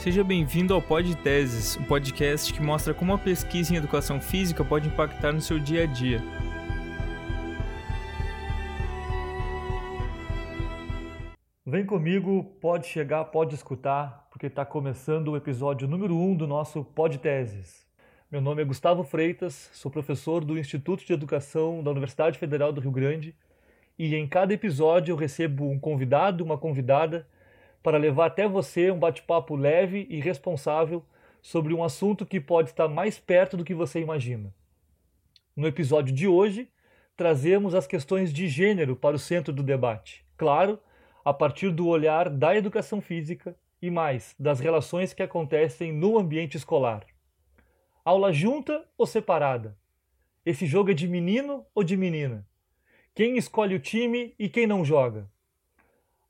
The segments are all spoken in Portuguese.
Seja bem-vindo ao Pod Teses, um podcast que mostra como a pesquisa em educação física pode impactar no seu dia a dia. Vem comigo, pode chegar, pode escutar, porque está começando o episódio número 1 um do nosso Pod Teses. Meu nome é Gustavo Freitas, sou professor do Instituto de Educação da Universidade Federal do Rio Grande e em cada episódio eu recebo um convidado, uma convidada, para levar até você um bate-papo leve e responsável sobre um assunto que pode estar mais perto do que você imagina. No episódio de hoje, trazemos as questões de gênero para o centro do debate. Claro, a partir do olhar da educação física e mais das relações que acontecem no ambiente escolar. Aula junta ou separada? Esse jogo é de menino ou de menina? Quem escolhe o time e quem não joga?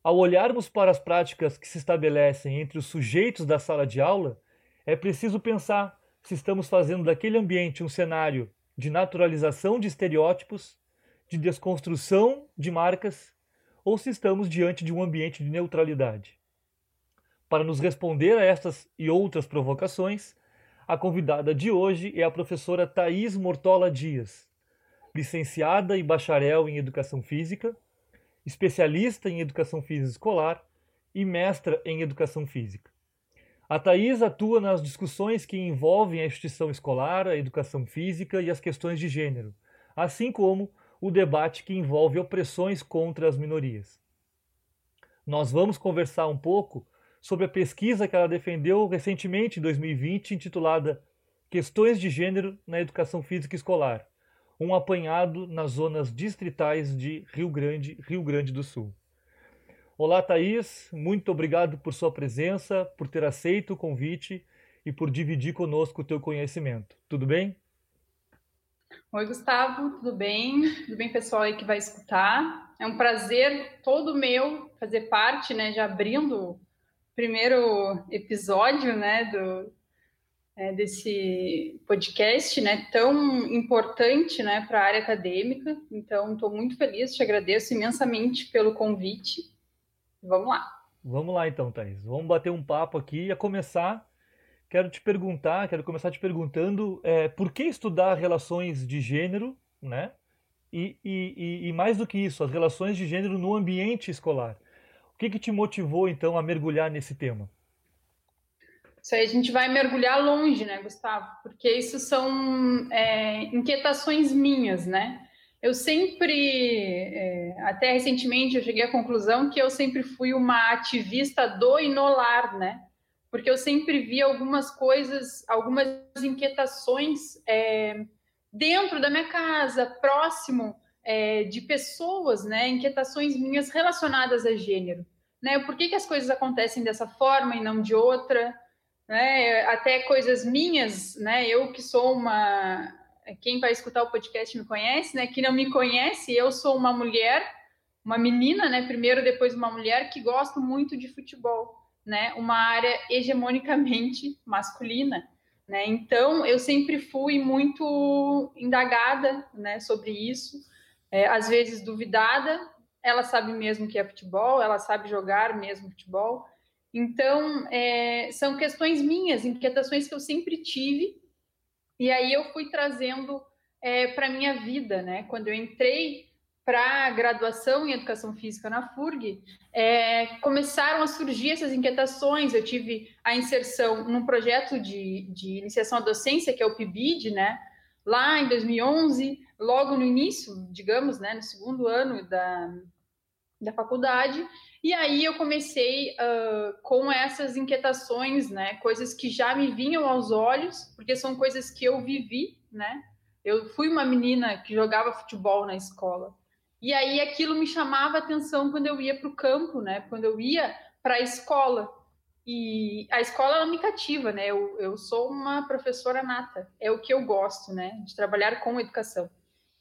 Ao olharmos para as práticas que se estabelecem entre os sujeitos da sala de aula, é preciso pensar se estamos fazendo daquele ambiente um cenário de naturalização de estereótipos, de desconstrução de marcas, ou se estamos diante de um ambiente de neutralidade. Para nos responder a estas e outras provocações, a convidada de hoje é a professora Thais Mortola Dias, licenciada e bacharel em Educação Física, especialista em Educação Física Escolar e mestra em Educação Física. A Thais atua nas discussões que envolvem a instituição escolar, a educação física e as questões de gênero, assim como o debate que envolve opressões contra as minorias. Nós vamos conversar um pouco sobre a pesquisa que ela defendeu recentemente, em 2020, intitulada Questões de Gênero na Educação Física Escolar um apanhado nas zonas distritais de Rio Grande, Rio Grande do Sul. Olá, Thaís, muito obrigado por sua presença, por ter aceito o convite e por dividir conosco o teu conhecimento. Tudo bem? Oi, Gustavo, tudo bem? Tudo bem, pessoal aí que vai escutar? É um prazer todo meu fazer parte, né, de abrindo o primeiro episódio, né, do, é, desse podcast, né, tão importante, né, para a área acadêmica. Então, estou muito feliz, te agradeço imensamente pelo convite. Vamos lá. Vamos lá, então, Thais. Vamos bater um papo aqui. E a começar, quero te perguntar, quero começar te perguntando é, por que estudar relações de gênero, né? E, e, e, mais do que isso, as relações de gênero no ambiente escolar. O que, que te motivou, então, a mergulhar nesse tema? Isso aí a gente vai mergulhar longe, né, Gustavo? Porque isso são é, inquietações minhas, né? Eu sempre, é, até recentemente, eu cheguei à conclusão que eu sempre fui uma ativista do e no lar, né? Porque eu sempre vi algumas coisas, algumas inquietações é, dentro da minha casa, próximo é, de pessoas, né? Inquietações minhas relacionadas a gênero, né? Por que, que as coisas acontecem dessa forma e não de outra? Né? Até coisas minhas, né? Eu que sou uma quem vai escutar o podcast me conhece, né? Que não me conhece, eu sou uma mulher, uma menina, né? Primeiro, depois uma mulher que gosto muito de futebol, né? Uma área hegemonicamente masculina, né? Então, eu sempre fui muito indagada, né? Sobre isso, é, às vezes duvidada. Ela sabe mesmo que é futebol, ela sabe jogar mesmo futebol. Então, é, são questões minhas, inquietações que eu sempre tive, e aí eu fui trazendo é, para a minha vida, né? Quando eu entrei para a graduação em Educação Física na FURG, é, começaram a surgir essas inquietações, eu tive a inserção num projeto de, de iniciação à docência, que é o PIBID, né? Lá em 2011, logo no início, digamos, né, no segundo ano da, da faculdade, e aí eu comecei uh, com essas inquietações, né? Coisas que já me vinham aos olhos, porque são coisas que eu vivi, né? Eu fui uma menina que jogava futebol na escola. E aí aquilo me chamava atenção quando eu ia para o campo, né? Quando eu ia para a escola. E a escola ela me cativa, né? Eu, eu sou uma professora nata, é o que eu gosto, né? De trabalhar com educação.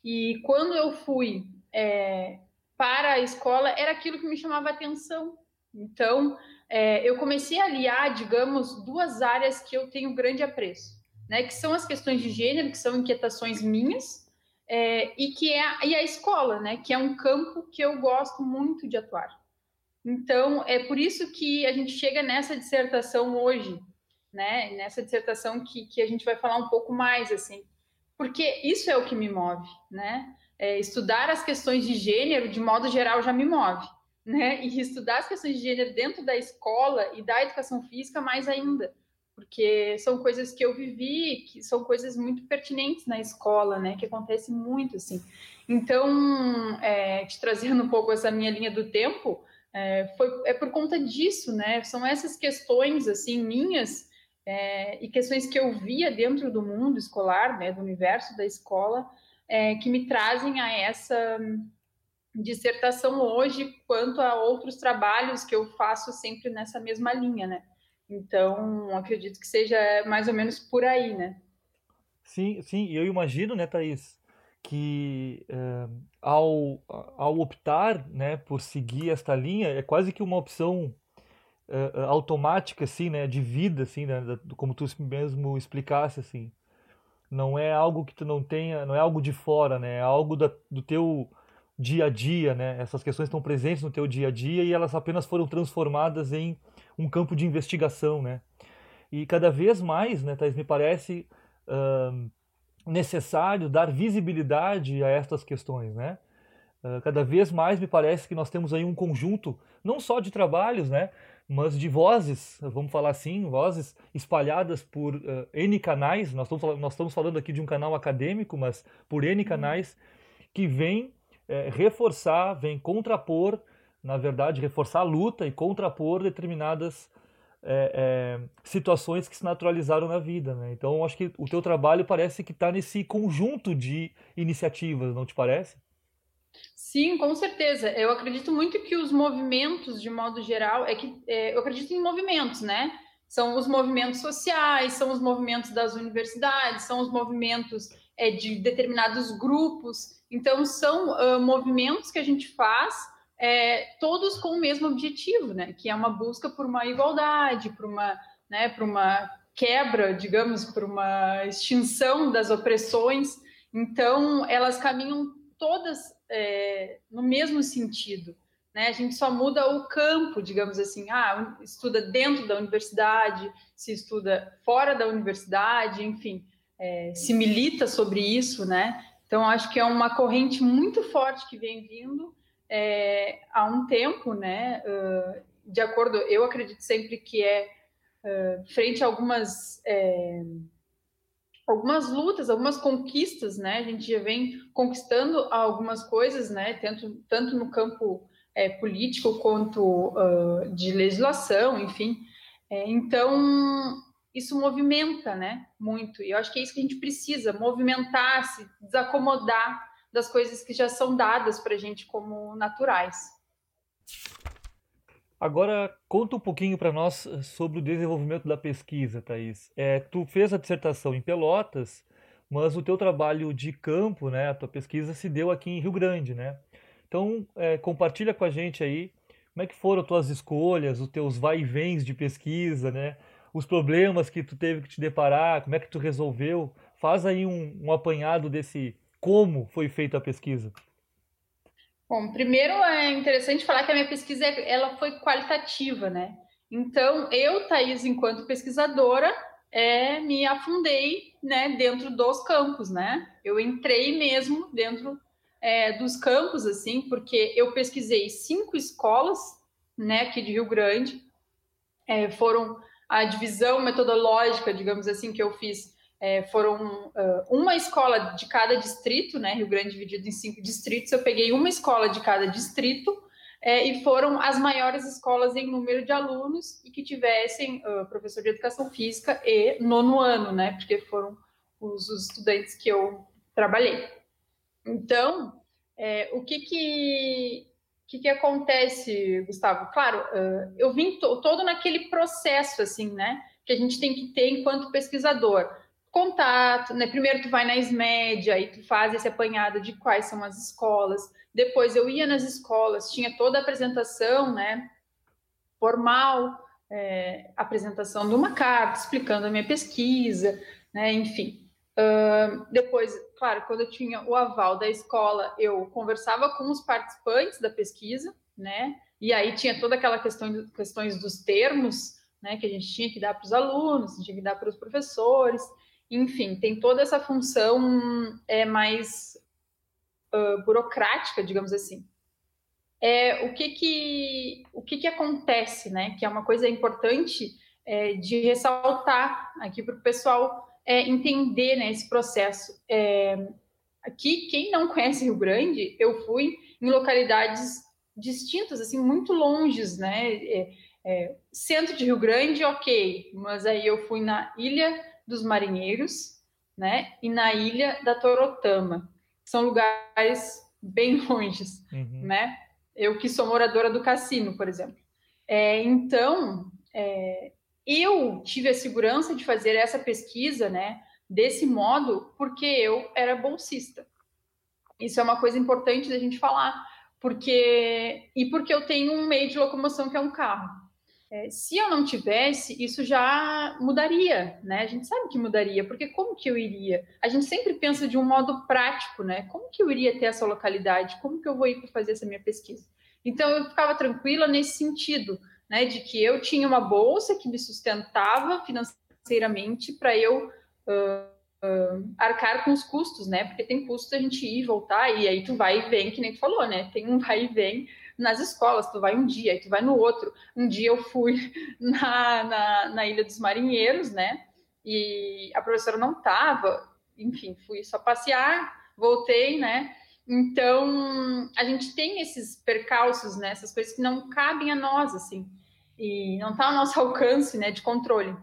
E quando eu fui é, para a escola era aquilo que me chamava atenção. Então, é, eu comecei a aliar, digamos, duas áreas que eu tenho grande apreço, né? Que são as questões de gênero, que são inquietações minhas, é, e que é a, e a escola, né? Que é um campo que eu gosto muito de atuar. Então, é por isso que a gente chega nessa dissertação hoje, né? Nessa dissertação que, que a gente vai falar um pouco mais, assim, porque isso é o que me move, né? É, estudar as questões de gênero, de modo geral, já me move, né? E estudar as questões de gênero dentro da escola e da educação física, mais ainda, porque são coisas que eu vivi, que são coisas muito pertinentes na escola, né? Que acontece muito, assim. Então, é, te trazendo um pouco essa minha linha do tempo, é, foi, é por conta disso, né? São essas questões, assim, minhas, é, e questões que eu via dentro do mundo escolar, né? Do universo da escola, é, que me trazem a essa dissertação hoje, quanto a outros trabalhos que eu faço sempre nessa mesma linha, né? Então, acredito que seja mais ou menos por aí, né? Sim, sim, eu imagino, né, Thaís, que é, ao, ao optar, né, por seguir esta linha, é quase que uma opção é, automática, assim, né, de vida, assim, né, como tu mesmo explicasse, assim. Não é algo que tu não tenha, não é algo de fora, né, é algo da, do teu dia a dia, né, essas questões estão presentes no teu dia a dia e elas apenas foram transformadas em um campo de investigação, né? E cada vez mais, né, Thais, me parece uh, necessário dar visibilidade a estas questões, né? Uh, cada vez mais me parece que nós temos aí um conjunto, não só de trabalhos, né, mas de vozes, vamos falar assim, vozes espalhadas por uh, N canais, nós estamos, nós estamos falando aqui de um canal acadêmico, mas por N uhum. canais, que vêm é, reforçar, vêm contrapor na verdade, reforçar a luta e contrapor determinadas é, é, situações que se naturalizaram na vida. Né? Então, acho que o teu trabalho parece que está nesse conjunto de iniciativas, não te parece? Sim, com certeza. Eu acredito muito que os movimentos, de modo geral, é que é, eu acredito em movimentos, né? São os movimentos sociais, são os movimentos das universidades, são os movimentos é, de determinados grupos. Então, são uh, movimentos que a gente faz é, todos com o mesmo objetivo, né? Que é uma busca por uma igualdade, por uma, né, por uma quebra, digamos, por uma extinção das opressões. Então, elas caminham todas é, no mesmo sentido. Né? A gente só muda o campo, digamos assim. Ah, estuda dentro da universidade, se estuda fora da universidade, enfim, é, se milita sobre isso, né? Então, acho que é uma corrente muito forte que vem vindo é, há um tempo, né? Uh, de acordo, eu acredito sempre que é uh, frente a algumas é, algumas lutas, algumas conquistas, né? A gente já vem conquistando algumas coisas, né? Tanto, tanto no campo é, político quanto uh, de legislação, enfim. É, então isso movimenta, né? Muito. E eu acho que é isso que a gente precisa: movimentar-se, desacomodar das coisas que já são dadas para a gente como naturais. Agora, conta um pouquinho para nós eh, sobre o desenvolvimento da pesquisa, Thaís. É, tu fez a dissertação em Pelotas, mas o teu trabalho de campo, né, a tua pesquisa se deu aqui em Rio Grande, né? Então, é, compartilha com a gente aí como é que foram as tuas escolhas, os teus vai e vens de pesquisa, né? Os problemas que tu teve que te deparar, como é que tu resolveu. Faz aí um, um apanhado desse, como foi feita a pesquisa? Bom, primeiro é interessante falar que a minha pesquisa ela foi qualitativa, né? Então, eu, Thaís, enquanto pesquisadora, é, me afundei né, dentro dos campos, né? Eu entrei mesmo dentro é, dos campos, assim, porque eu pesquisei cinco escolas, né, aqui de Rio Grande. É, foram a divisão metodológica, digamos assim, que eu fiz é, foram uh, uma escola de cada distrito, né? Rio Grande dividido em cinco distritos. Eu peguei uma escola de cada distrito é, e foram as maiores escolas em número de alunos e que tivessem uh, professor de educação física e nono ano, né? Porque foram os, os estudantes que eu trabalhei. Então, é, o que que, que que acontece, Gustavo? Claro, uh, eu vim todo naquele processo, assim, né? Que a gente tem que ter enquanto pesquisador contato, né? Primeiro tu vai na SMED, aí tu faz esse apanhado de quais são as escolas. Depois eu ia nas escolas, tinha toda a apresentação, né? Formal, é, apresentação de uma carta explicando a minha pesquisa, né? Enfim. Uh, depois, claro, quando eu tinha o aval da escola, eu conversava com os participantes da pesquisa, né? E aí tinha toda aquela questão questões dos termos, né, que a gente tinha que dar para os alunos, tinha que dar para os professores, enfim, tem toda essa função é mais uh, burocrática, digamos assim. É, o que que o que que acontece, né? Que é uma coisa importante é, de ressaltar aqui para o pessoal é, entender né, esse processo. É, aqui, quem não conhece Rio Grande, eu fui em localidades distintas, assim, muito longes, né? É, é, centro de Rio Grande, ok, mas aí eu fui na Ilha dos Marinheiros, né? E na Ilha da Torotama. São lugares bem longes, uhum. né? Eu que sou moradora do cassino, por exemplo. É, então, é, eu tive a segurança de fazer essa pesquisa, né, desse modo, porque eu era bolsista. Isso é uma coisa importante da gente falar, porque e porque eu tenho um meio de locomoção que é um carro. É, se eu não tivesse, isso já mudaria, né? A gente sabe que mudaria, porque como que eu iria? A gente sempre pensa de um modo prático, né? Como que eu iria ter essa localidade? Como que eu vou ir para fazer essa minha pesquisa? Então eu ficava tranquila nesse sentido, né, de que eu tinha uma bolsa que me sustentava financeiramente para eu uh, uh, arcar com os custos, né? Porque tem custo a gente ir e voltar, e aí tu vai e vem, que nem tu falou, né? Tem um vai e vem nas escolas, tu vai um dia, aí tu vai no outro. Um dia eu fui na, na, na Ilha dos Marinheiros, né? E a professora não estava, enfim, fui só passear, voltei, né? Então, a gente tem esses percalços, né? Essas coisas que não cabem a nós, assim e não está ao nosso alcance, né, de controle.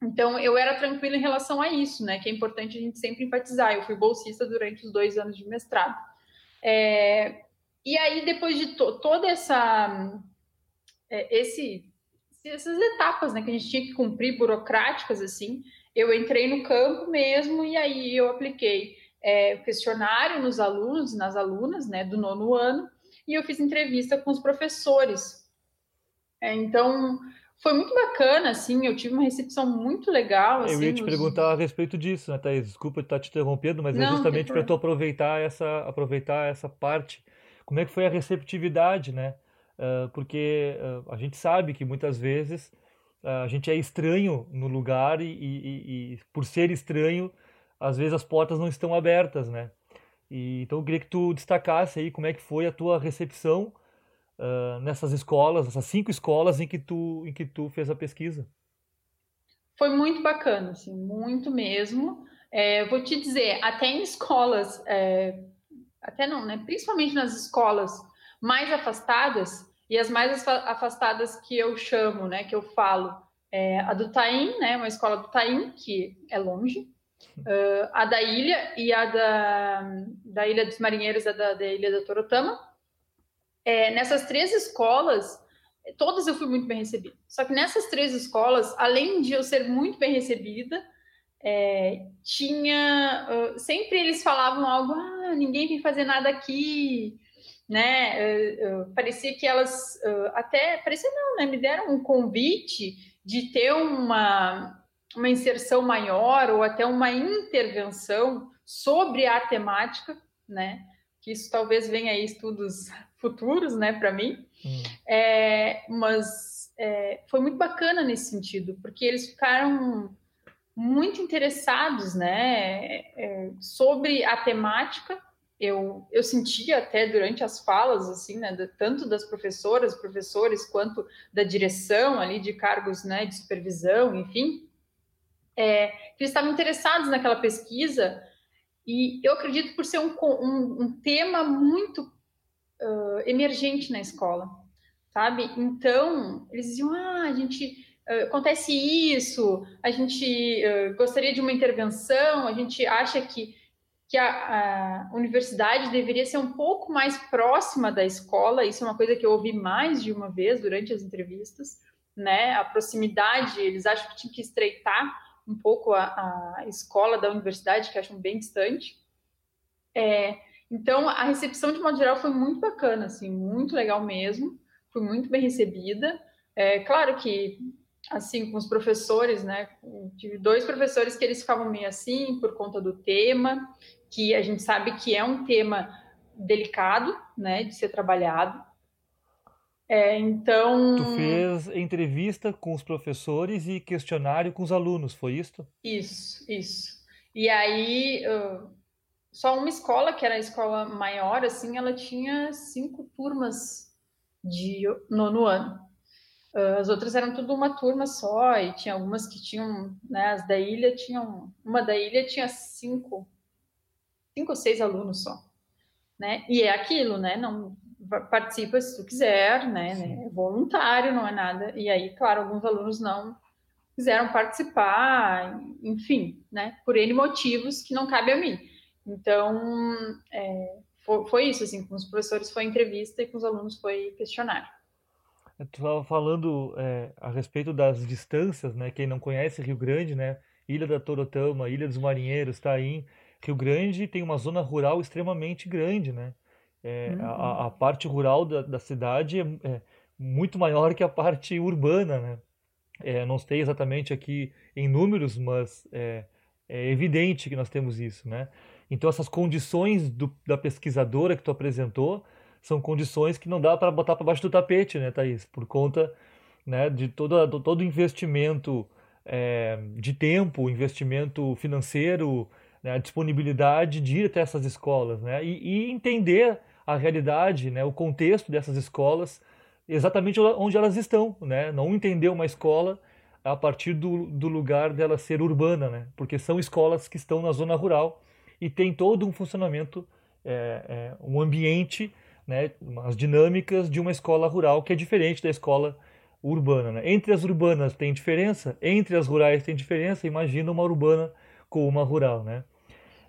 Então, eu era tranquila em relação a isso, né, que é importante a gente sempre enfatizar. Eu fui bolsista durante os dois anos de mestrado. É, e aí, depois de to toda essa, é, esse, essas etapas, né, que a gente tinha que cumprir, burocráticas, assim, eu entrei no campo mesmo e aí eu apliquei é, o questionário nos alunos, nas alunas, né, do nono ano, e eu fiz entrevista com os professores é, então, foi muito bacana, assim, eu tive uma recepção muito legal. Assim, eu ia te nos... perguntar a respeito disso, né, Thaís? Desculpa estar te interrompendo, mas é Não, é justamente para tu aproveitar essa, aproveitar essa parte. Como é que foi a receptividade, né? Uh, porque uh, a gente sabe que muitas vezes uh, a gente é estranho no lugar e, e, e, por ser estranho, às vezes as portas não estão abertas, né? E, então eu queria que tu destacasse aí como é que foi a tua recepção uh, nessas escolas, essas cinco escolas em que tu, em que tu fez a pesquisa? Foi muito bacana, assim, muito mesmo. É, vou te dizer, até em escolas, é, até não, né? Principalmente nas escolas mais afastadas e as mais afastadas que eu chamo, né? Que eu falo, é, a do Taim, né? Uma escola do Taim que é longe, uh, a da ilha e a da, da Ilha dos Marinheiros, a da, da Ilha da Torotama é, nessas três escolas, todas eu fui muito bem recebida. Só que nessas três escolas, além de eu ser muito bem recebida, é, tinha uh, sempre eles falavam algo, ah, ninguém vem fazer nada aqui, né? Uh, uh, parecia que elas até parecia não, né? Me deram um convite de ter uma uma inserção maior ou até uma intervenção sobre a temática, né? Que isso talvez venha aí estudos futuros, né, para mim. Hum. É, mas é, foi muito bacana nesse sentido, porque eles ficaram muito interessados, né, é, sobre a temática. Eu, eu sentia até durante as falas, assim, né, tanto das professoras, professores, quanto da direção ali de cargos, né, de supervisão, enfim, é, que eles estavam interessados naquela pesquisa e eu acredito por ser um, um, um tema muito uh, emergente na escola, sabe? Então, eles diziam, ah, a gente... Uh, acontece isso, a gente uh, gostaria de uma intervenção, a gente acha que, que a, a, universidade deveria ser um pouco mais próxima da escola, isso é uma coisa que eu ouvi mais de uma vez durante as entrevistas, né? A proximidade, eles acham que tinha que estreitar um pouco a, a escola da universidade, que acham bem distante. É, então, a recepção, de modo geral, foi muito bacana, assim, muito legal mesmo. Fui muito bem recebida. É claro que, assim, com os professores, né? Tive dois professores que eles ficavam meio assim por conta do tema, que a gente sabe que é um tema delicado, né, de ser trabalhado. É, então. Tu fez entrevista com os professores e questionário com os alunos, foi isso? Isso, isso. E aí, só uma escola, que era a escola maior, assim, ela tinha cinco turmas de nono ano. Uh, as outras eram tudo uma turma só, e tinha algumas que tinham, né, as da ilha tinham, uma da ilha tinha cinco, cinco ou seis alunos só, né? E é aquilo, né? Não participa se tu quiser, né? É voluntário, não é nada. E aí, claro, alguns alunos não quiseram participar, enfim, né? Por N motivos que não cabe a mim. Então, é, foi, foi, isso, assim, com os professores foi entrevista e com os alunos foi questionário. Tu estava falando é, a respeito das distâncias, né? Quem não conhece Rio Grande, né? Ilha da Torotama, Ilha dos Marinheiros, Taim. Rio Grande tem uma zona rural extremamente grande, né? É, uhum. a, a, parte rural da, da cidade é, é, muito maior que a parte urbana, né? É, não sei exatamente aqui em números, mas é, é evidente que nós temos isso, né? Então essas condições do, da pesquisadora que tu apresentou são condições que não dá para botar para baixo do tapete, né, Thaís? Por conta né, de todo, todo investimento é, de tempo, investimento financeiro, né, a disponibilidade de ir até essas escolas, né? E, e entender a realidade, né, o contexto dessas escolas, exatamente onde elas estão, né? Não entender uma escola a partir do, do lugar dela ser urbana, né? Porque são escolas que estão na zona rural e tem todo um funcionamento, é, é, um ambiente, né, as dinâmicas de uma escola rural que é diferente da escola urbana. Né? Entre as urbanas tem diferença, entre as rurais tem diferença. Imagina uma urbana com uma rural, né?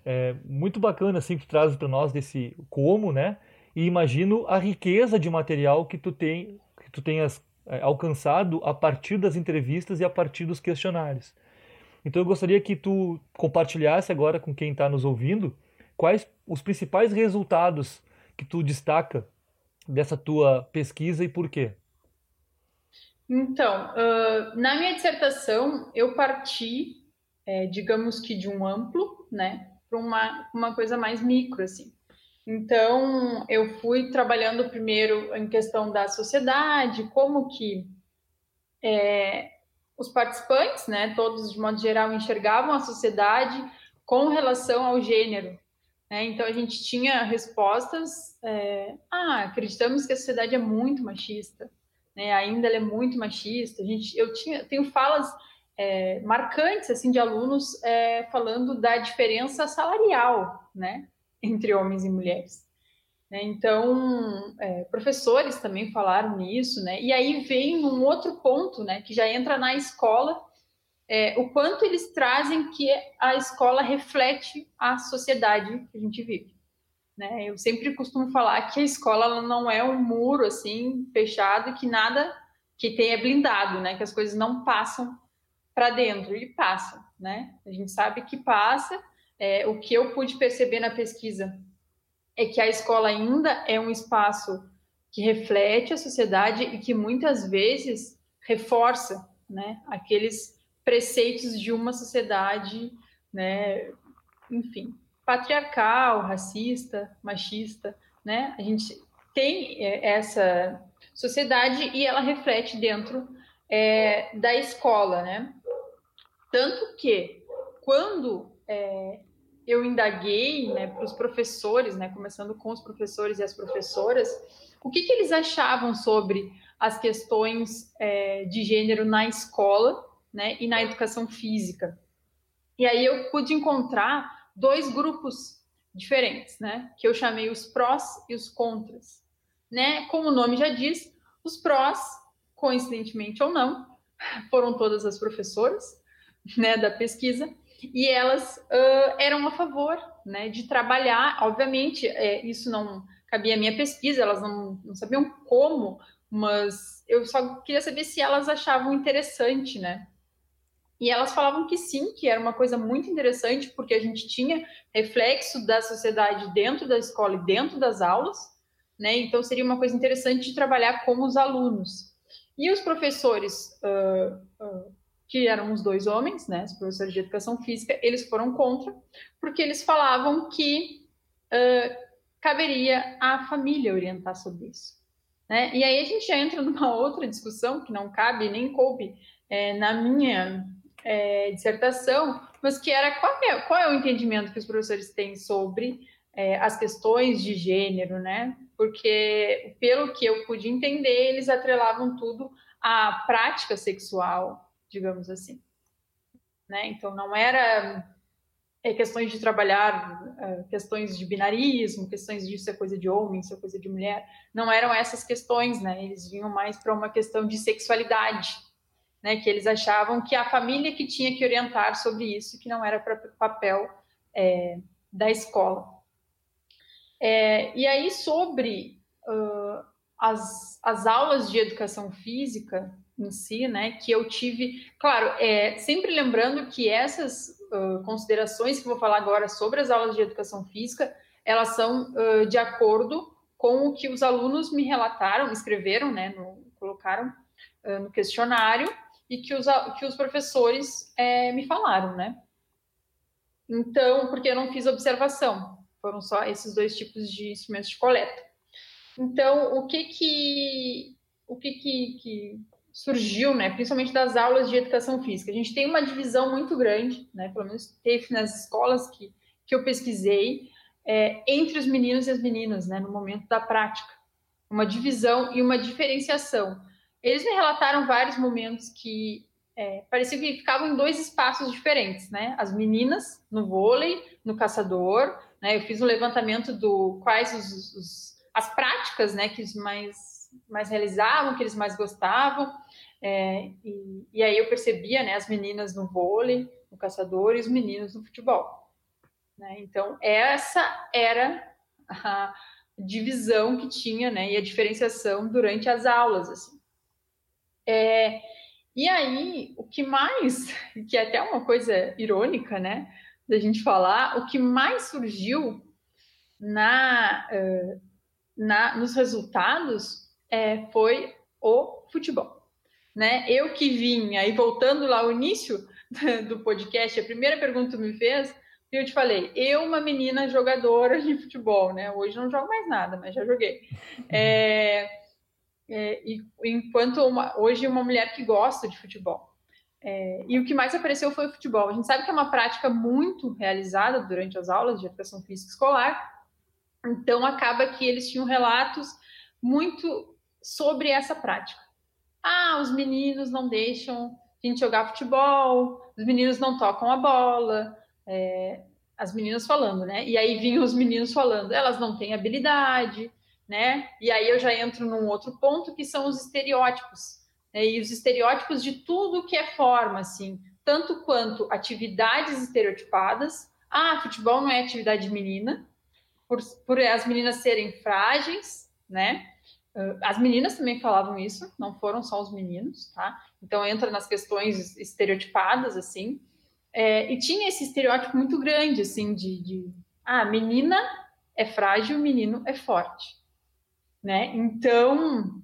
É muito bacana assim que traz para nós desse como, né? E imagino a riqueza de material que tu tem, que tu tenhas é, alcançado a partir das entrevistas e a partir dos questionários. Então eu gostaria que tu compartilhasse agora com quem está nos ouvindo quais os principais resultados que tu destaca dessa tua pesquisa e por quê. Então, uh, na minha dissertação eu parti, é, digamos que de um amplo, né, para uma, uma coisa mais micro, assim. Então, eu fui trabalhando primeiro em questão da sociedade, como que é, os participantes, né, todos de modo geral, enxergavam a sociedade com relação ao gênero. Né? Então, a gente tinha respostas, é, ah, acreditamos que a sociedade é muito machista, né? ainda ela é muito machista. A gente, eu tinha, tenho falas é, marcantes assim de alunos é, falando da diferença salarial, né, entre homens e mulheres. Né? Então, é, professores também falaram nisso, né? E aí vem um outro ponto, né? Que já entra na escola, é, o quanto eles trazem que a escola reflete a sociedade que a gente vive. Né? Eu sempre costumo falar que a escola não é um muro assim fechado que nada que tenha blindado, né? Que as coisas não passam para dentro e passam, né? A gente sabe que passa. É, o que eu pude perceber na pesquisa é que a escola ainda é um espaço que reflete a sociedade e que muitas vezes reforça né, aqueles preceitos de uma sociedade, né, enfim, patriarcal, racista, machista, né? A gente tem é, essa sociedade e ela reflete dentro é, da escola, né? Tanto que quando é, eu indaguei né, para os professores, né, começando com os professores e as professoras, o que, que eles achavam sobre as questões é, de gênero na escola né, e na educação física. E aí eu pude encontrar dois grupos diferentes, né, que eu chamei os prós e os contras. Né? Como o nome já diz, os prós, coincidentemente ou não, foram todas as professoras né, da pesquisa, e elas uh, eram a favor né, de trabalhar. Obviamente, é, isso não cabia à minha pesquisa, elas não, não, sabiam como, mas eu só queria saber se elas achavam interessante, né? E elas falavam que sim, que era uma coisa muito interessante, porque a gente tinha reflexo da sociedade dentro da escola e dentro das aulas, né? Então seria uma coisa interessante de trabalhar com os alunos. E os professores uh, uh, que eram os dois homens, né, os professores de educação física, eles foram contra, porque eles falavam que uh, caberia à família orientar sobre isso. Né? E aí a gente já entra numa outra discussão que não cabe nem coube é, na minha é, dissertação, mas que era qual é, qual é o entendimento que os professores têm sobre é, as questões de gênero, né? Porque, pelo que eu pude entender, eles atrelavam tudo à prática sexual, digamos assim. Né? Então, não era é, questões de trabalhar é, questões de binarismo, questões de isso é coisa de homem, isso é coisa de mulher. Não eram essas questões, né? Eles vinham mais para uma questão de sexualidade, né? Que eles achavam que a família que tinha que orientar sobre isso, que não era para papel é, da escola. É, e aí, sobre uh, as, as aulas de educação física em si, né, que eu tive, claro, é, sempre lembrando que essas uh, considerações que vou falar agora sobre as aulas de educação física, elas são uh, de acordo com o que os alunos me relataram, escreveram, né, no, colocaram no questionário e que os, que os professores é, me falaram, né. Então, porque eu não fiz observação, foram só esses dois tipos de instrumentos de coleta. Então, o que que o que, que, que surgiu, né, principalmente das aulas de educação física? A gente tem uma divisão muito grande, né, pelo menos teve nas escolas que, que eu pesquisei, é, entre os meninos e as meninas, né, no momento da prática. Uma divisão e uma diferenciação. Eles me relataram vários momentos que é, parecia que ficavam em dois espaços diferentes, né? As meninas no vôlei, no caçador, né? Eu fiz um levantamento do quais os, os, as práticas, né, que eles mais, mais realizavam, que eles mais gostavam. É, e, e, aí eu percebia, né, as meninas no vôlei, no caçador e os meninos no futebol. Né? Então essa era a divisão que tinha, né, e a diferenciação durante as aulas, assim. É, e aí, o que mais, que é até uma coisa irônica, né, da gente falar, o que mais surgiu na, uh, na nos resultados é, foi o futebol. Né? Eu que vim, aí voltando lá ao início do podcast, a primeira pergunta que tu me fez, eu te falei, eu, uma menina jogadora de futebol, né? Hoje não jogo mais nada, mas já joguei. É, é, e enquanto uma, hoje uma mulher que gosta de futebol. É, e o que mais apareceu foi o futebol. A gente sabe que é uma prática muito realizada durante as aulas de educação física escolar, então acaba que eles tinham relatos muito sobre essa prática. Ah, os meninos não deixam a gente jogar futebol, os meninos não tocam a bola, é, as meninas falando, né? E aí vinham os meninos falando, elas não têm habilidade, né? E aí eu já entro num outro ponto que são os estereótipos né, e os estereótipos de tudo que é forma, assim, tanto quanto atividades estereotipadas. Ah, futebol não é atividade de menina, por, por as meninas serem frágeis, né? Ah, as meninas também falavam isso, não foram só os meninos, tá? Então entra nas questões estereotipadas, assim. É, e tinha esse estereótipo muito grande, assim, de, de ah, menina é frágil, menino é forte, né? Então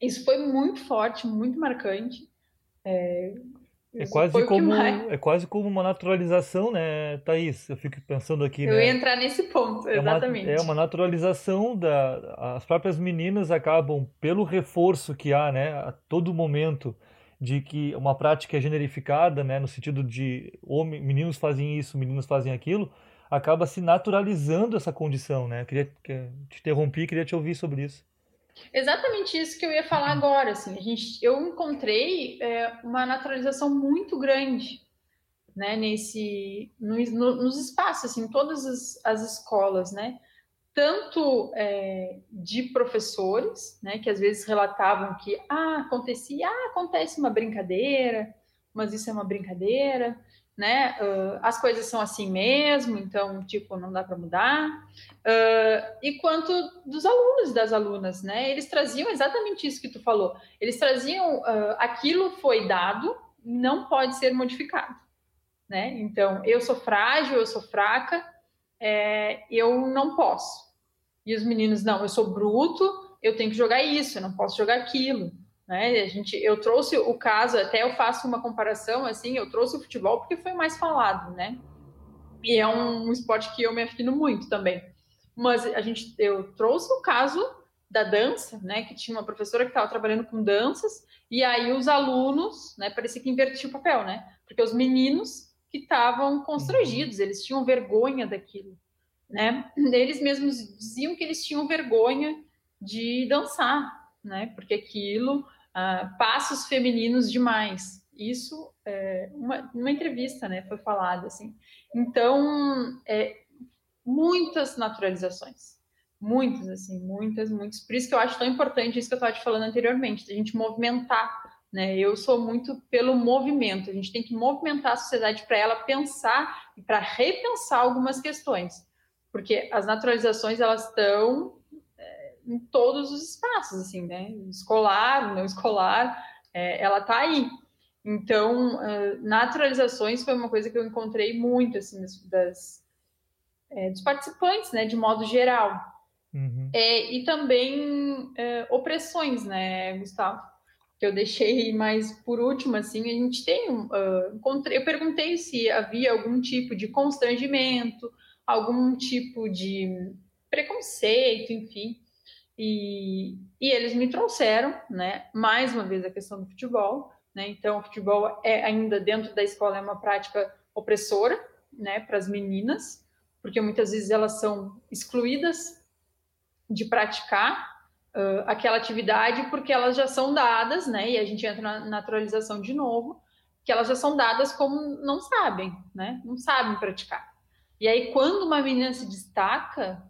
isso foi muito forte, muito marcante. É, é quase, como, é quase como uma naturalização, né, Thaís? Eu fico pensando aqui. Eu né? ia entrar nesse ponto, exatamente. É uma, é uma naturalização da. As próprias meninas acabam, pelo reforço que há, né, a todo momento, de que uma prática é generificada, né, no sentido de homem, meninos fazem isso, meninos fazem aquilo, acaba se naturalizando essa condição, né? Queria te interromper, queria te ouvir sobre isso. Exatamente isso que eu ia falar agora. Assim, a gente, eu encontrei é, uma naturalização muito grande né, nesse, no, no, nos espaços, assim, todas as, as escolas, né? Tanto é, de professores, né, que às vezes relatavam que ah, acontecia, ah, acontece uma brincadeira, mas isso é uma brincadeira, né? Uh, as coisas são assim mesmo, então, tipo, não dá para mudar. Uh, e quanto dos alunos das alunas, né? Eles traziam exatamente isso que tu falou. Eles traziam uh, aquilo foi dado, não pode ser modificado, né? Então, eu sou frágil, eu sou fraca, é, eu não posso. E os meninos, não, eu sou bruto, eu tenho que jogar isso, eu não posso jogar aquilo. Né? A gente, eu trouxe o caso, até eu faço uma comparação assim, eu trouxe o futebol porque foi mais falado, né? E é um, um esporte que eu me afino muito também. Mas a gente, eu trouxe o caso da dança, né? Que tinha uma professora que estava trabalhando com danças, e aí os alunos, né? Parecia que invertia o papel, né? Porque os meninos que estavam constrangidos, eles tinham vergonha daquilo, né? Eles mesmos diziam que eles tinham vergonha de dançar, né? Porque aquilo, ah, passos femininos demais. Isso, é, uma, uma entrevista, né? Foi falado assim. Então, é, muitas naturalizações, muitas, assim, muitas, muitas. Por isso que eu acho tão importante isso que eu estava te falando anteriormente, a gente movimentar né? Eu sou muito pelo movimento. A gente tem que movimentar a sociedade para ela pensar e para repensar algumas questões, porque as naturalizações elas estão em todos os espaços, assim, né? Escolar, não escolar, é, ela está aí. Então, uh, naturalizações foi uma coisa que eu encontrei muito, assim, das, das é, dos participantes, né, de modo geral. Uhum. É, e também opressões, né, Gustavo? que eu deixei mais por último, assim, a gente tem um, uh, encontrei, eu perguntei se havia algum tipo de constrangimento, algum tipo de preconceito, enfim, e, e eles me trouxeram, né, mais uma vez a questão do futebol, né, então o futebol é ainda dentro da escola é uma prática opressora, né, para as meninas, porque muitas vezes elas são excluídas de praticar uh, aquela atividade porque elas já são dadas, né? E a gente entra na naturalização de novo, que elas já são dadas como não sabem, né? Não sabem praticar. E aí, quando uma menina se destaca,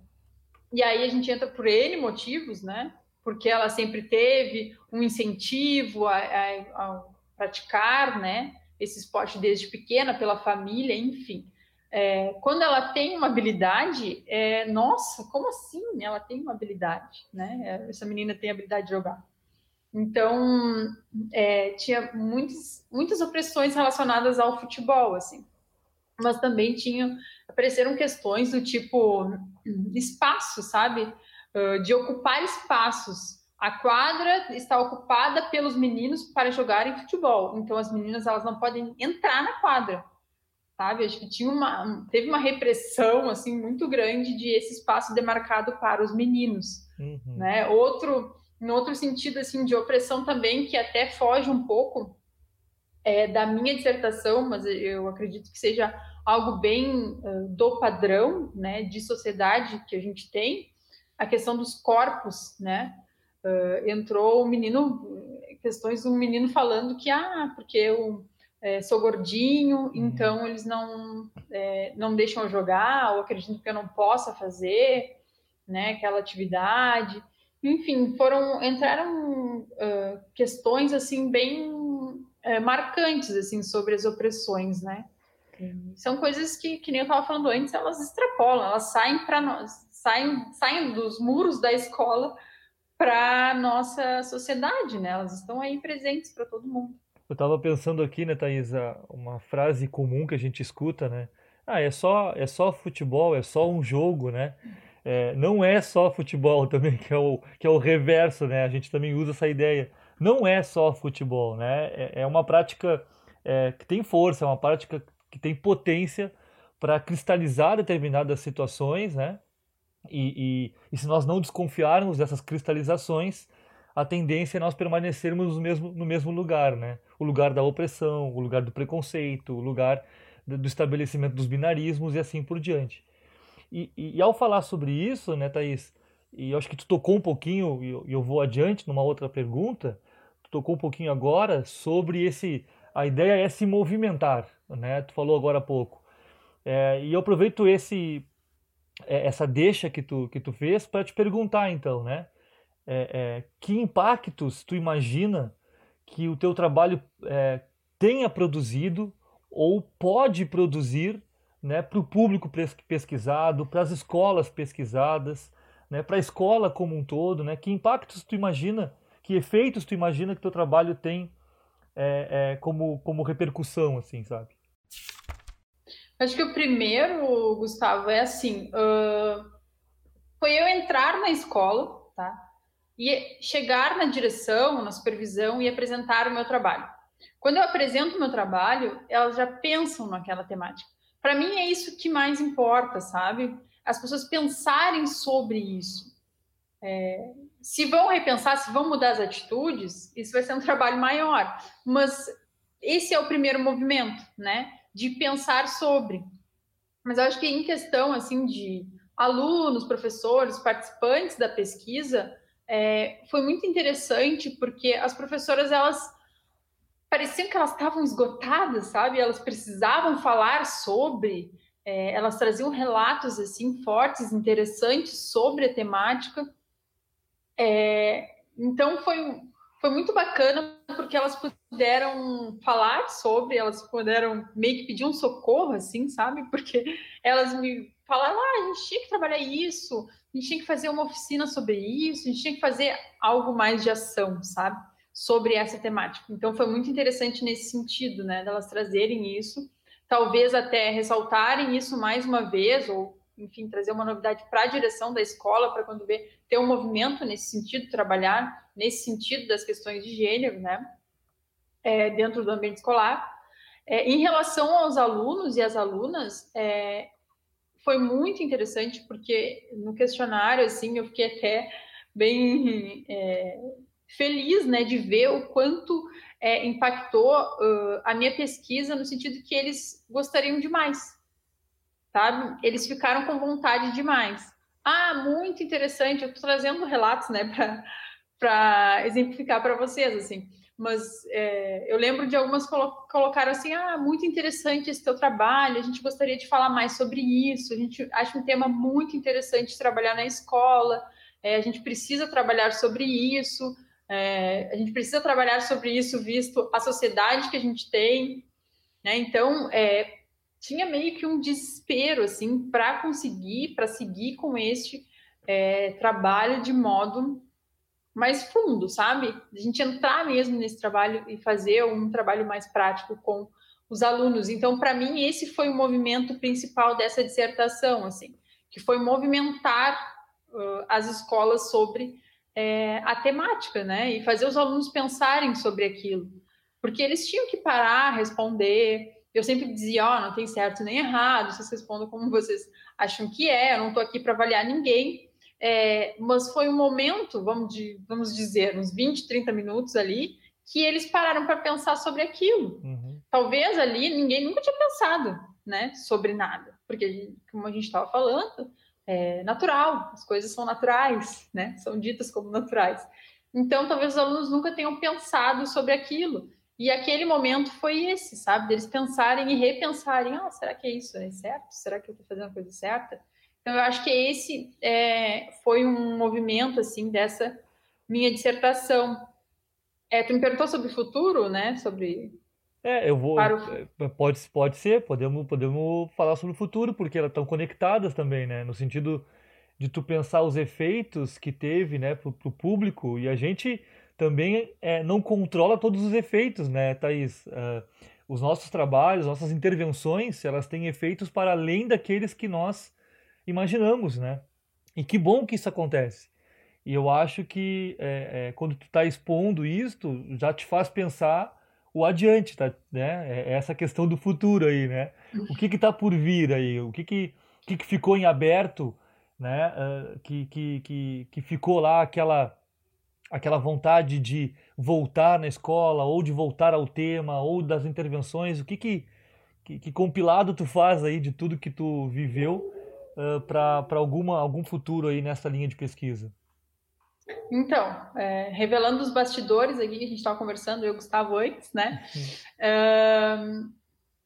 e aí a gente entra por N motivos, né? Porque ela sempre teve um incentivo a, a, a praticar, né? Esse esporte desde pequena, pela família, enfim. É, quando ela tem uma habilidade, é, nossa, como assim? Ela tem uma habilidade, né? Essa menina tem habilidade de jogar. Então, é, tinha muitas, muitas opressões relacionadas ao futebol, assim. Mas também tinham, apareceram questões do tipo espaço, sabe? de ocupar espaços. A quadra está ocupada pelos meninos para jogarem futebol. Então, as meninas elas não podem entrar na quadra sabe? Acho que tinha uma, teve uma repressão assim muito grande de esse espaço demarcado para os meninos, uhum. né? Outro, em outro sentido assim de opressão também que até foge um pouco é, da minha dissertação, mas eu acredito que seja algo bem uh, do padrão, né, de sociedade que a gente tem, a questão dos corpos, né? Uh, entrou um menino, questões de um menino falando que ah, porque eu é, sou gordinho, uhum. então eles não, é, não deixam jogar, ou acreditam que eu não possa fazer né, aquela atividade. Enfim, foram entraram uh, questões assim bem uh, marcantes assim sobre as opressões, né? São coisas que, que nem eu estava falando antes, elas extrapolam, elas saem para nós, saem, saem dos muros da escola para nossa sociedade, né? Elas estão aí presentes para todo mundo. Eu estava pensando aqui, né, Thaís, uma frase comum que a gente escuta, né? Ah, é só, é só futebol, é só um jogo, né? É, não é só futebol também, que é, o, que é o reverso, né? A gente também usa essa ideia. Não é só futebol, né? É, é uma prática é, que tem força, é uma prática que tem potência para cristalizar determinadas situações, né? E, e, e se nós não desconfiarmos dessas cristalizações, a tendência é nós permanecermos no mesmo, no mesmo lugar, né? O lugar da opressão, o lugar do preconceito, o lugar do estabelecimento dos binarismos e assim por diante. E, e, ao falar sobre isso, né, Thaís, e eu acho que tu tocou um pouquinho, e eu, eu vou adiante numa outra pergunta, tocou um pouquinho agora sobre esse, a ideia é se movimentar, né? Tu falou agora há pouco. É, e eu aproveito esse, é, essa deixa que tu, que tu fez para te perguntar então, né? é, é, que impactos tu imagina que o teu trabalho é, tenha produzido ou pode produzir né, para o público pesquisado, para as escolas pesquisadas, né, para a escola como um todo, né, que impactos tu imagina, que efeitos tu imagina que teu trabalho tem é, é, como, como repercussão, assim, sabe? Acho que o primeiro, Gustavo, é assim, uh, foi eu entrar na escola, tá? e chegar na direção, na supervisão e apresentar o meu trabalho. Quando eu apresento o meu trabalho, elas já pensam naquela temática. Para mim é isso que mais importa, sabe? As pessoas pensarem sobre isso. é, se vão repensar, se vão mudar as atitudes, isso vai ser um trabalho maior. Mas esse é o primeiro movimento, né? De pensar sobre. Mas acho que em questão assim de alunos, professores, participantes da pesquisa, é, foi muito interessante porque as professoras elas pareciam que elas estavam esgotadas, sabe? Elas precisavam falar sobre, é, elas traziam relatos assim fortes, interessantes sobre a temática. É, então foi foi muito bacana porque elas puderam falar sobre, elas puderam meio que pedir um socorro, assim, sabe? Porque elas me falaram, ah, a gente tinha que trabalhar isso, a gente tinha que fazer uma oficina sobre isso, a gente tinha que fazer algo mais de ação, sabe? Sobre essa temática. Então foi muito interessante nesse sentido, né? Delas trazerem isso, talvez até ressaltarem isso mais uma vez, ou enfim, trazer uma novidade para a direção da escola, para quando ver, ter um movimento nesse sentido, trabalhar nesse sentido das questões de gênero, né, é, dentro do ambiente escolar. É, em relação aos alunos e as alunas, é, foi muito interessante, porque no questionário, assim, eu fiquei até bem é, feliz, né, de ver o quanto é, impactou uh, a minha pesquisa, no sentido que eles gostariam de mais, sabe? Eles ficaram com vontade demais. Ah, muito interessante. Eu estou trazendo relatos, né, para exemplificar para vocês, assim. Mas é, eu lembro de algumas colo colocaram assim: ah, muito interessante esse teu trabalho. A gente gostaria de falar mais sobre isso. A gente acha um tema muito interessante trabalhar na escola. É, a gente precisa trabalhar sobre isso. É, a gente precisa trabalhar sobre isso, visto a sociedade que a gente tem. Né? Então, é, tinha meio que um desespero assim para conseguir, para seguir com este é, trabalho de modo mais fundo, sabe? A gente entrar mesmo nesse trabalho e fazer um trabalho mais prático com os alunos. Então, para mim, esse foi o movimento principal dessa dissertação, assim, que foi movimentar uh, as escolas sobre é, a temática, né? E fazer os alunos pensarem sobre aquilo, porque eles tinham que parar, responder, eu sempre dizia, ó, oh, não tem certo nem errado, vocês respondam como vocês acham que é, eu não estou aqui para avaliar ninguém. É, mas foi um momento, vamos, de, vamos dizer, uns 20, 30 minutos ali, que eles pararam para pensar sobre aquilo. Uhum. Talvez ali ninguém nunca tinha pensado né, sobre nada, porque, como a gente estava falando, é natural, as coisas são naturais, né, são ditas como naturais. Então, talvez os alunos nunca tenham pensado sobre aquilo. E aquele momento foi esse, sabe? Deles pensarem e repensarem: ah, será que é isso? É certo? Será que eu estou fazendo a coisa certa? Então, eu acho que esse é, foi um movimento, assim, dessa minha dissertação. É, tu me perguntou sobre o futuro, né? Sobre. É, eu vou. O... É, pode, pode ser, podemos, podemos falar sobre o futuro, porque elas estão conectadas também, né? No sentido de tu pensar os efeitos que teve, né, para o público, e a gente também é, não controla todos os efeitos, né, Thaís? Uh, os nossos trabalhos, nossas intervenções, elas têm efeitos para além daqueles que nós imaginamos, né? E que bom que isso acontece. E eu acho que é, é, quando tu está expondo isto, já te faz pensar o adiante, tá? Né? É, é essa questão do futuro aí, né? O que está por vir aí? O que, que, que, que ficou em aberto, né? Uh, que, que, que, que ficou lá aquela aquela vontade de voltar na escola ou de voltar ao tema ou das intervenções? O que que, que, que compilado tu faz aí de tudo que tu viveu uh, para alguma algum futuro aí nessa linha de pesquisa? Então, é, revelando os bastidores aqui que a gente estava conversando, eu e o Gustavo antes, né? Uh,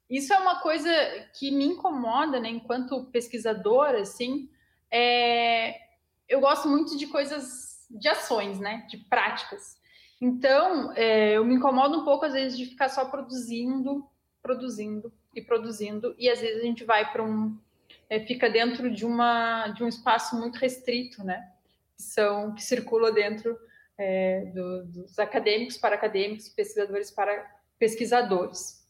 isso é uma coisa que me incomoda, né? Enquanto pesquisadora, assim, é, eu gosto muito de coisas de ações, né? De práticas. Então, é, eu me incomodo um pouco, às vezes, de ficar só produzindo, produzindo e produzindo, e às vezes a gente vai para um. É, fica dentro de, uma, de um espaço muito restrito, né? Que, são, que circula dentro é, do, dos acadêmicos para acadêmicos, pesquisadores para pesquisadores.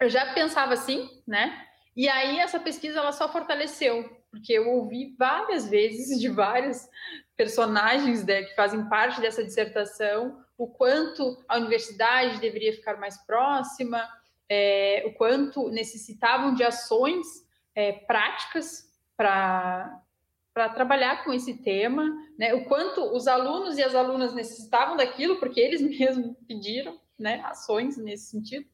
Eu já pensava assim, né? E aí essa pesquisa ela só fortaleceu, porque eu ouvi várias vezes de vários personagens né, que fazem parte dessa dissertação, o quanto a universidade deveria ficar mais próxima, é, o quanto necessitavam de ações é, práticas para trabalhar com esse tema, né? O quanto os alunos e as alunas necessitavam daquilo, porque eles mesmos pediram, né? Ações nesse sentido.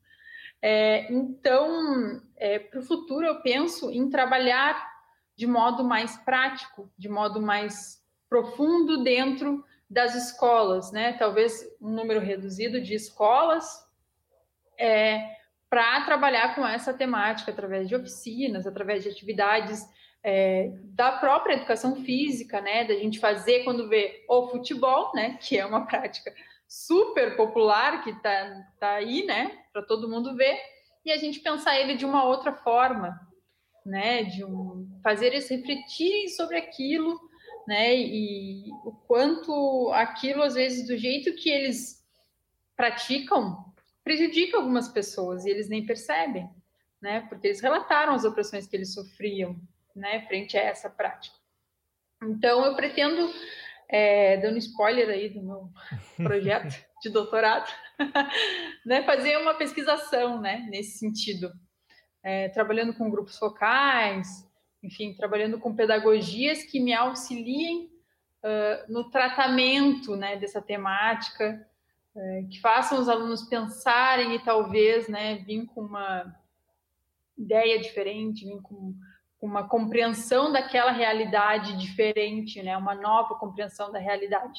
É, então, é, para o futuro, eu penso em trabalhar de modo mais prático, de modo mais profundo dentro das escolas, né? Talvez um número reduzido de escolas é, para trabalhar com essa temática através de oficinas, através de atividades é, da própria educação física, né? Da gente fazer quando vê o futebol, né? Que é uma prática super popular que tá, tá aí, né? Para todo mundo ver e a gente pensar ele de uma outra forma, né? De um, fazer eles refletirem sobre aquilo, né? E o quanto aquilo, às vezes, do jeito que eles praticam, prejudica algumas pessoas e eles nem percebem, né? Porque eles relataram as opressões que eles sofriam, né? Frente a essa prática. Então, eu pretendo, é, dando spoiler aí do meu projeto de doutorado, né? Fazer uma pesquisação, né? Nesse sentido é, trabalhando com grupos focais, enfim, trabalhando com pedagogias que me auxiliem uh, no tratamento né, dessa temática, uh, que façam os alunos pensarem e talvez né, vir com uma ideia diferente, vir com, uma compreensão daquela realidade diferente, né, uma nova compreensão da realidade.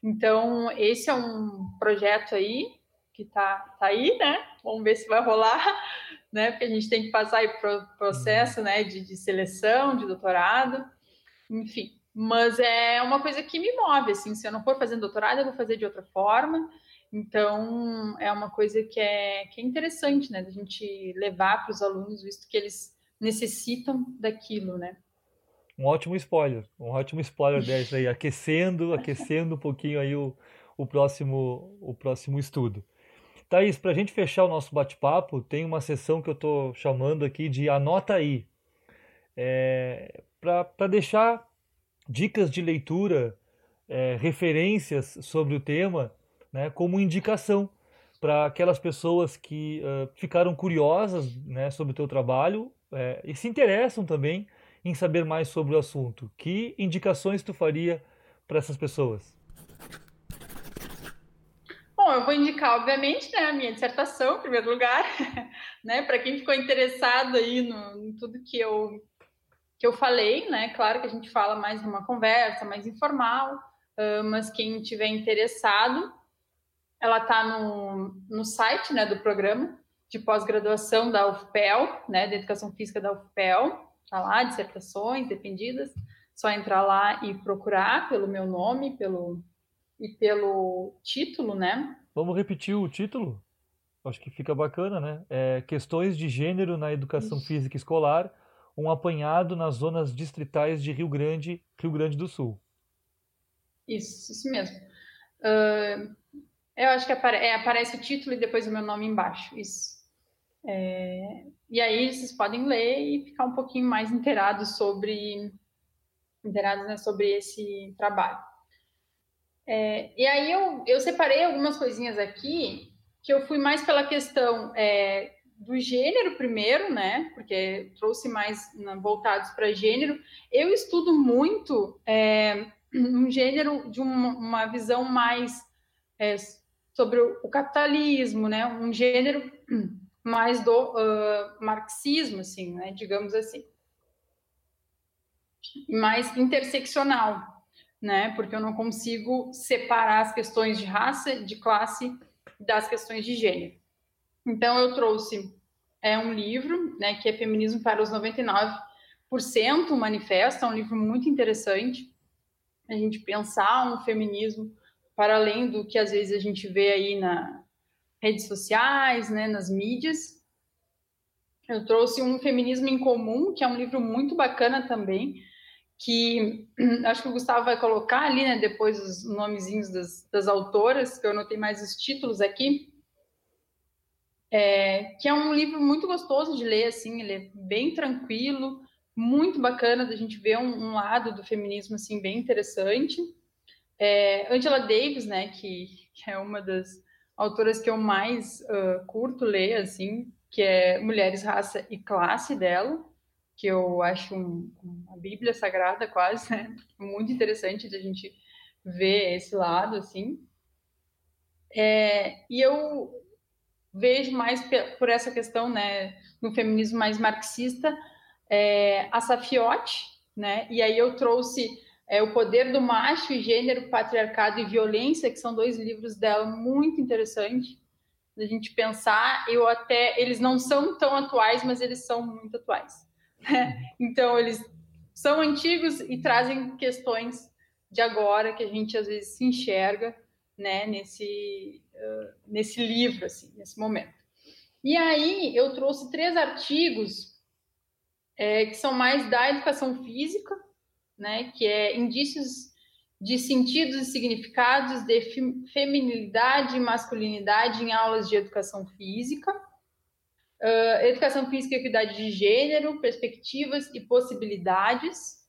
Então, esse é um projeto aí que está tá aí, né? Vamos ver se vai rolar né? Porque a gente tem que passar pro processo, né, de, de seleção, de doutorado, enfim. Mas é uma coisa que me move, assim, se eu não for fazendo doutorado, eu vou fazer de outra forma. Então, é uma coisa que é, que é interessante, né, gente levar para os alunos, visto que eles necessitam daquilo, né. Um ótimo spoiler, um ótimo spoiler dessa aí, aquecendo, aquecendo um pouquinho aí o, o próximo, o próximo estudo. Thaís, para a gente fechar o nosso bate-papo, tem uma sessão que eu estou chamando aqui de Anota aí. É, para deixar dicas de leitura, é, referências sobre o tema, né, como indicação para aquelas pessoas que uh, ficaram curiosas né, sobre o teu trabalho é, e se interessam também em saber mais sobre o assunto. Que indicações tu faria para essas pessoas? Bom, eu vou indicar, obviamente, né, a minha dissertação, em primeiro lugar, né, para quem ficou interessado aí no, em tudo que eu, que eu falei, né, claro que a gente fala mais numa conversa, mais informal, uh, mas quem tiver interessado, ela está no, no site, né, do programa de pós-graduação da UFPEL, né, Educação Física da UFPEL, tá lá, dissertações defendidas, só entrar lá e procurar pelo meu nome, pelo e pelo título, né? Vamos repetir o título? Acho que fica bacana, né? É Questões de Gênero na Educação isso. Física Escolar, um apanhado nas zonas distritais de Rio Grande, Rio Grande do Sul. Isso, isso mesmo. Uh, eu acho que apare é, aparece o título e depois o meu nome embaixo. Isso. É, e aí vocês podem ler e ficar um pouquinho mais inteirados sobre, inteirados, né, sobre esse trabalho. É, e aí eu, eu separei algumas coisinhas aqui que eu fui mais pela questão é, do gênero primeiro, né? Porque trouxe mais né, voltados para gênero. Eu estudo muito é, um gênero de uma, uma visão mais é, sobre o, capitalismo, né? Um gênero mais do uh, marxismo, assim, né? Digamos assim, mais interseccional né? Porque eu não consigo separar as questões de raça, de classe das questões de gênero. Então eu trouxe é um livro, né, que é Feminismo para os 99%, um manifesto, é um livro muito interessante. A gente pensar um feminismo para além do que às vezes a gente vê aí na redes sociais, né, nas mídias. Eu trouxe um Feminismo em Comum, que é um livro muito bacana também, que acho que o Gustavo vai colocar ali, né, depois os nomezinhos das, das autoras, que eu não tenho mais os títulos aqui, é, que é um livro muito gostoso de ler, assim, ele é bem tranquilo, muito bacana da gente ver um, um lado do feminismo, assim, bem interessante. É, Angela Davis, né, que, que, é uma das autoras que eu mais uh, curto ler, assim, que é Mulheres, Raça e Classe dela, que eu acho um, uma Bíblia sagrada quase, né? Muito interessante de a gente ver esse lado, assim. É, e eu vejo mais por essa questão, né, no feminismo mais marxista, é, a Safiotti, né, e aí eu trouxe é, O Poder do Macho e Gênero, Patriarcado e Violência, que são dois livros dela muito interessantes, da gente pensar, eu até, eles não são tão atuais, mas eles são muito atuais. então, eles são antigos e trazem questões de agora que a gente às vezes se enxerga, né, nesse, uh, nesse livro, assim, nesse momento. E aí, eu trouxe três artigos é, que são mais da educação física, né, que é indícios de sentidos e significados de feminilidade e masculinidade em aulas de educação física, uh, educação física e equidade de gênero, perspectivas e possibilidades,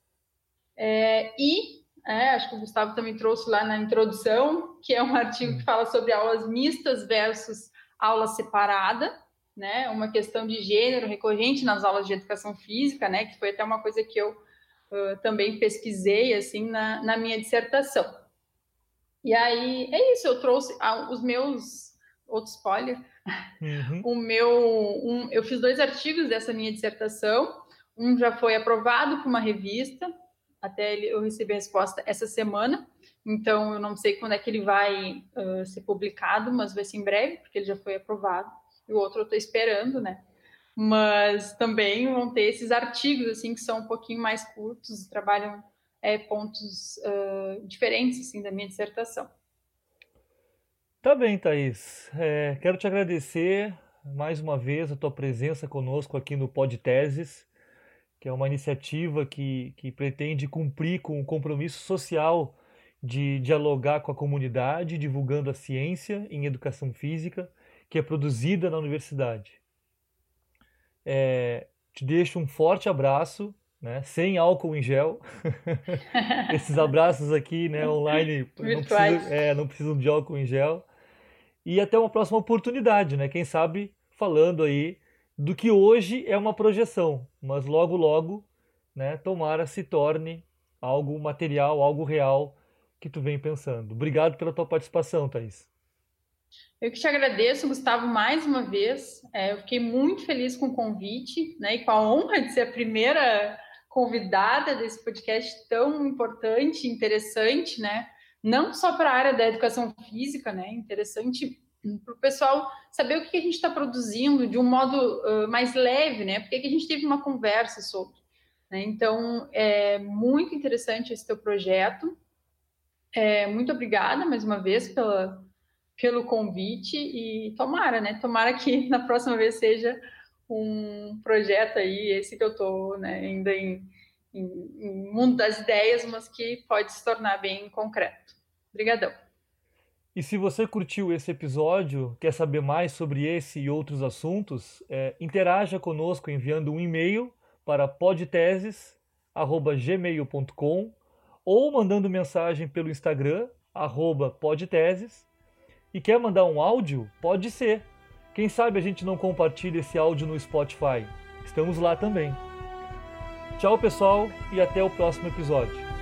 é, e é, acho que o Gustavo também trouxe lá na introdução, que é um artigo que fala sobre aulas mistas versus aula separada, né? Uma questão de gênero recorrente nas aulas de educação física, né? Que foi até uma coisa que eu uh, também pesquisei assim na, na, minha dissertação. E aí é isso, eu trouxe os meus outro spoiler, uhum. o meu, um, eu fiz dois artigos dessa minha dissertação. Um já foi aprovado por uma revista, até eu recebi a resposta essa semana. Então, eu não sei quando é que ele vai uh, ser publicado, mas vai ser em breve, porque ele já foi aprovado. E o outro eu estou esperando, né? mas também vão ter esses artigos assim que são um pouquinho mais curtos, trabalham é, pontos uh, diferentes assim da minha dissertação. Tá bem, Thaís. É, quero te agradecer mais uma vez a tua presença conosco aqui no Podteses, que é uma iniciativa que, que pretende cumprir com o compromisso social de dialogar com a comunidade, divulgando a ciência em educação física, que é produzida na universidade. É, te deixo um forte abraço, né, sem álcool em gel. Esses abraços aqui né, online não precisam, é, não precisam de álcool em gel. E até uma próxima oportunidade, né? Quem sabe falando aí do que hoje é uma projeção, mas logo, logo, né, tomara se torne algo material, algo real que tu vem pensando. Obrigado pela tua participação, Thaís. Eu que te agradeço, Gustavo, mais uma vez. É, eu fiquei muito feliz com o convite né, e com a honra de ser a primeira convidada desse podcast tão importante, interessante, né? Não só para a área da educação física, né? Interessante para o pessoal saber o que a gente está produzindo de um modo uh, mais leve, né? Porque a gente teve uma conversa sobre. Né? Então, é muito interessante esse teu projeto. É, muito obrigada mais uma vez pela, pelo convite e tomara, né? Tomara que na próxima vez seja um projeto aí, esse que eu estou né, ainda em, em, em mundo das ideias, mas que pode se tornar bem concreto. Obrigadão. E se você curtiu esse episódio, quer saber mais sobre esse e outros assuntos, é, interaja conosco enviando um e-mail para podteses@gmail.com ou mandando mensagem pelo Instagram @podteses e quer mandar um áudio? Pode ser. Quem sabe a gente não compartilha esse áudio no Spotify. Estamos lá também. Tchau, pessoal, e até o próximo episódio.